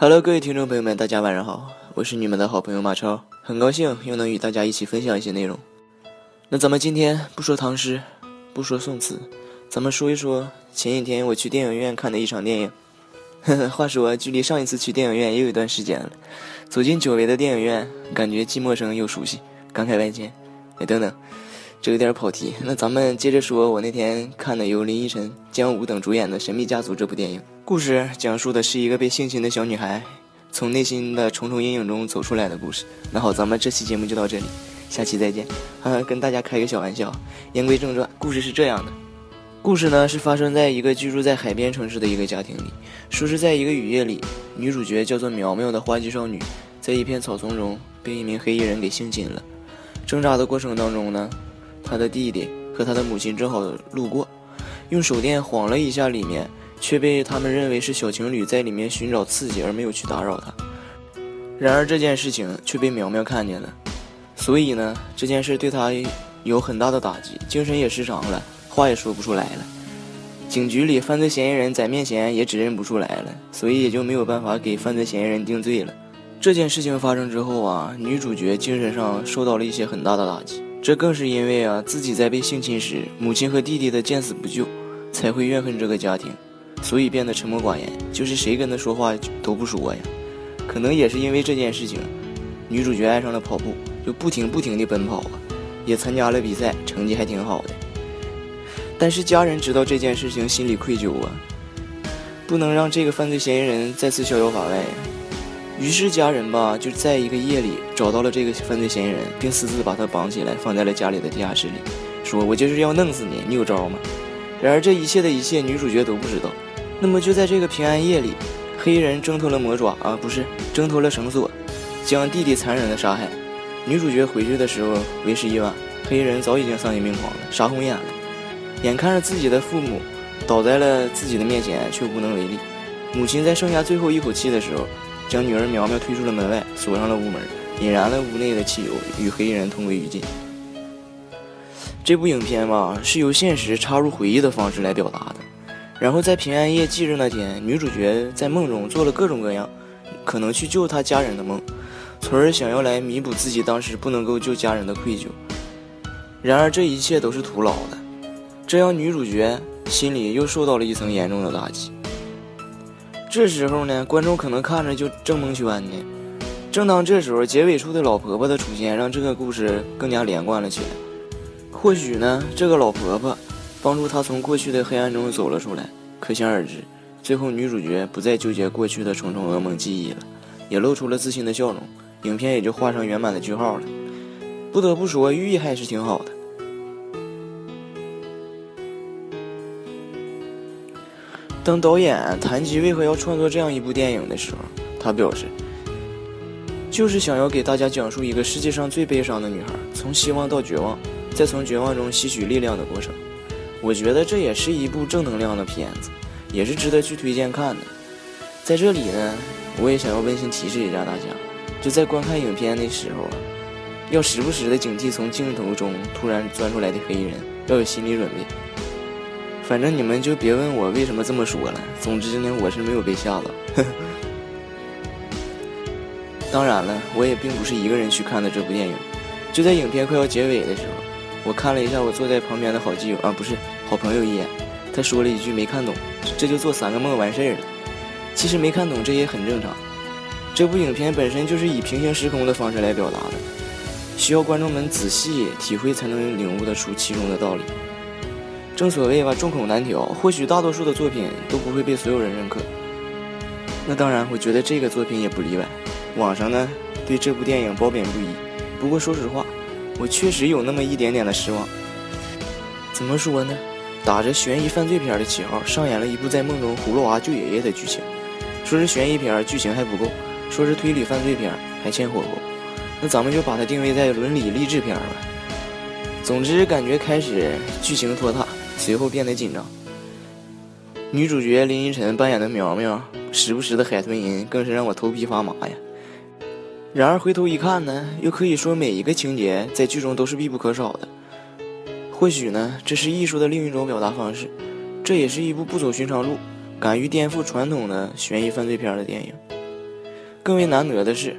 Hello，各位听众朋友们，大家晚上好，我是你们的好朋友马超，很高兴又能与大家一起分享一些内容。那咱们今天不说唐诗，不说宋词，咱们说一说前几天我去电影院看的一场电影。呵 呵话说，距离上一次去电影院也有一段时间了，走进久违的电影院，感觉既陌生又熟悉，感慨万千。哎，等等。这有点跑题，那咱们接着说，我那天看的由林依晨、姜武等主演的《神秘家族》这部电影。故事讲述的是一个被性侵的小女孩，从内心的重重阴影中走出来的故事。那好，咱们这期节目就到这里，下期再见。哈，跟大家开个小玩笑。言归正传，故事是这样的：故事呢是发生在一个居住在海边城市的一个家庭里。说是在一个雨夜里，女主角叫做苗苗的花季少女，在一片草丛中被一名黑衣人给性侵了。挣扎的过程当中呢。他的弟弟和他的母亲正好路过，用手电晃了一下里面，却被他们认为是小情侣在里面寻找刺激，而没有去打扰他。然而这件事情却被苗苗看见了，所以呢，这件事对他有很大的打击，精神也失常了，话也说不出来了。警局里犯罪嫌疑人在面前也指认不出来了，所以也就没有办法给犯罪嫌疑人定罪了。这件事情发生之后啊，女主角精神上受到了一些很大的打击。这更是因为啊，自己在被性侵时，母亲和弟弟的见死不救，才会怨恨这个家庭，所以变得沉默寡言，就是谁跟他说话都不说呀。可能也是因为这件事情，女主角爱上了跑步，就不停不停地奔跑啊，也参加了比赛，成绩还挺好的。但是家人知道这件事情，心里愧疚啊，不能让这个犯罪嫌疑人再次逍遥法外呀。于是家人吧就在一个夜里找到了这个犯罪嫌疑人，并私自把他绑起来，放在了家里的地下室里，说：“我就是要弄死你，你有招吗？”然而这一切的一切，女主角都不知道。那么就在这个平安夜里，黑衣人挣脱了魔爪啊，不是挣脱了绳索，将弟弟残忍的杀害。女主角回去的时候为时已晚，黑衣人早已经丧心病狂了，杀红眼了。眼看着自己的父母倒在了自己的面前，却无能为力。母亲在剩下最后一口气的时候。将女儿苗苗推出了门外，锁上了屋门，引燃了屋内的汽油，与黑衣人同归于尽。这部影片吧，是由现实插入回忆的方式来表达的。然后在平安夜忌日那天，女主角在梦中做了各种各样可能去救她家人的梦，从而想要来弥补自己当时不能够救家人的愧疚。然而这一切都是徒劳的，这让女主角心里又受到了一层严重的打击。这时候呢，观众可能看着就正蒙圈呢。正当这时候，结尾处的老婆婆的出现，让这个故事更加连贯了起来。或许呢，这个老婆婆帮助她从过去的黑暗中走了出来，可想而知，最后女主角不再纠结过去的重重噩梦记忆了，也露出了自信的笑容，影片也就画上圆满的句号了。不得不说，寓意还是挺好的。当导演谈及为何要创作这样一部电影的时候，他表示，就是想要给大家讲述一个世界上最悲伤的女孩从希望到绝望，再从绝望中吸取力量的过程。我觉得这也是一部正能量的片子，也是值得去推荐看的。在这里呢，我也想要温馨提示一下大家，就在观看影片的时候啊，要时不时的警惕从镜头中突然钻出来的黑衣人，要有心理准备。反正你们就别问我为什么这么说了。总之呢，我是没有被吓到。当然了，我也并不是一个人去看的这部电影。就在影片快要结尾的时候，我看了一下我坐在旁边的好基友啊，不是好朋友一眼。他说了一句没看懂，这就做三个梦完事儿了。其实没看懂这也很正常。这部影片本身就是以平行时空的方式来表达的，需要观众们仔细体会才能领悟得出其中的道理。正所谓吧，众口难调，或许大多数的作品都不会被所有人认可。那当然，我觉得这个作品也不例外。网上呢对这部电影褒贬不一，不过说实话，我确实有那么一点点的失望。怎么说呢？打着悬疑犯罪片的旗号，上演了一部在梦中葫芦娃救爷爷的剧情。说是悬疑片，剧情还不够；说是推理犯罪片，还欠火候。那咱们就把它定位在伦理励志片吧。总之，感觉开始剧情拖沓。随后变得紧张。女主角林依晨扮演的苗苗，时不时的海豚音更是让我头皮发麻呀。然而回头一看呢，又可以说每一个情节在剧中都是必不可少的。或许呢，这是艺术的另一种表达方式。这也是一部不走寻常路、敢于颠覆传统的悬疑犯罪片的电影。更为难得的是，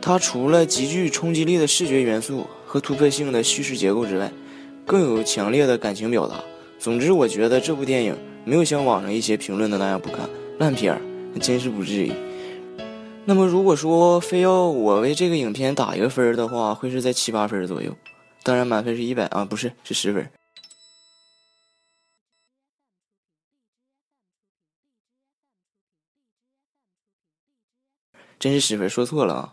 它除了极具冲击力的视觉元素和突破性的叙事结构之外，更有强烈的感情表达。总之，我觉得这部电影没有像网上一些评论的那样不堪，烂片儿真是不至于。那么，如果说非要我为这个影片打一个分的话，会是在七八分左右。当然，满分是一百啊，不是，是十分。真是十分，说错了啊。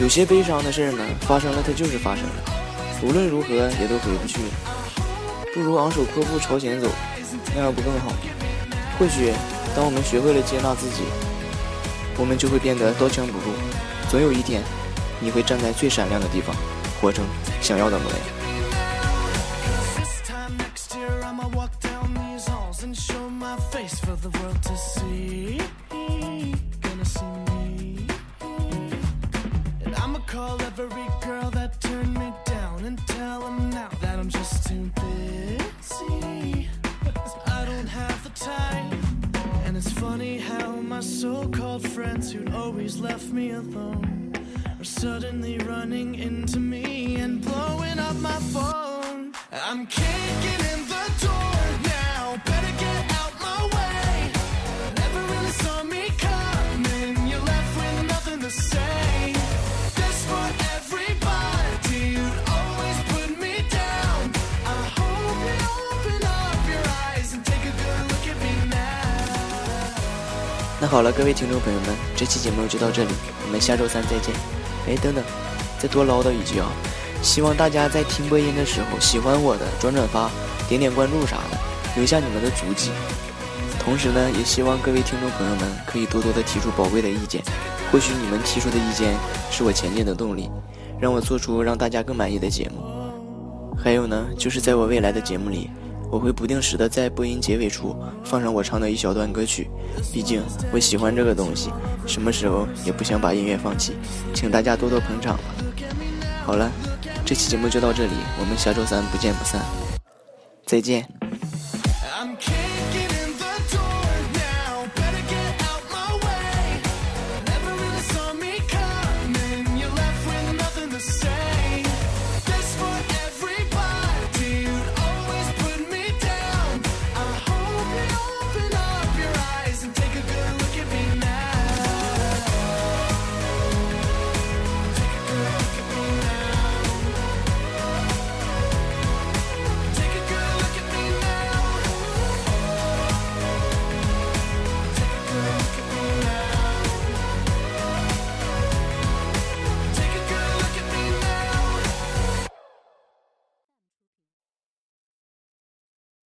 有些悲伤的事儿呢，发生了，它就是发生了，无论如何也都回不去了。不如昂首阔步朝前走，那样不更好？或许，当我们学会了接纳自己，我们就会变得刀枪不入。总有一天，你会站在最闪亮的地方，活成想要的模样。So-called friends who'd always left me alone are suddenly running into me and blowing up my phone. I'm kicking in 好了，各位听众朋友们，这期节目就到这里，我们下周三再见。哎，等等，再多唠叨一句啊！希望大家在听播音的时候，喜欢我的转转发、点点关注啥的，留下你们的足迹。同时呢，也希望各位听众朋友们可以多多的提出宝贵的意见，或许你们提出的意见是我前进的动力，让我做出让大家更满意的节目。还有呢，就是在我未来的节目里。我会不定时的在播音结尾处放上我唱的一小段歌曲，毕竟我喜欢这个东西，什么时候也不想把音乐放弃，请大家多多捧场吧。好了，这期节目就到这里，我们下周三不见不散，再见。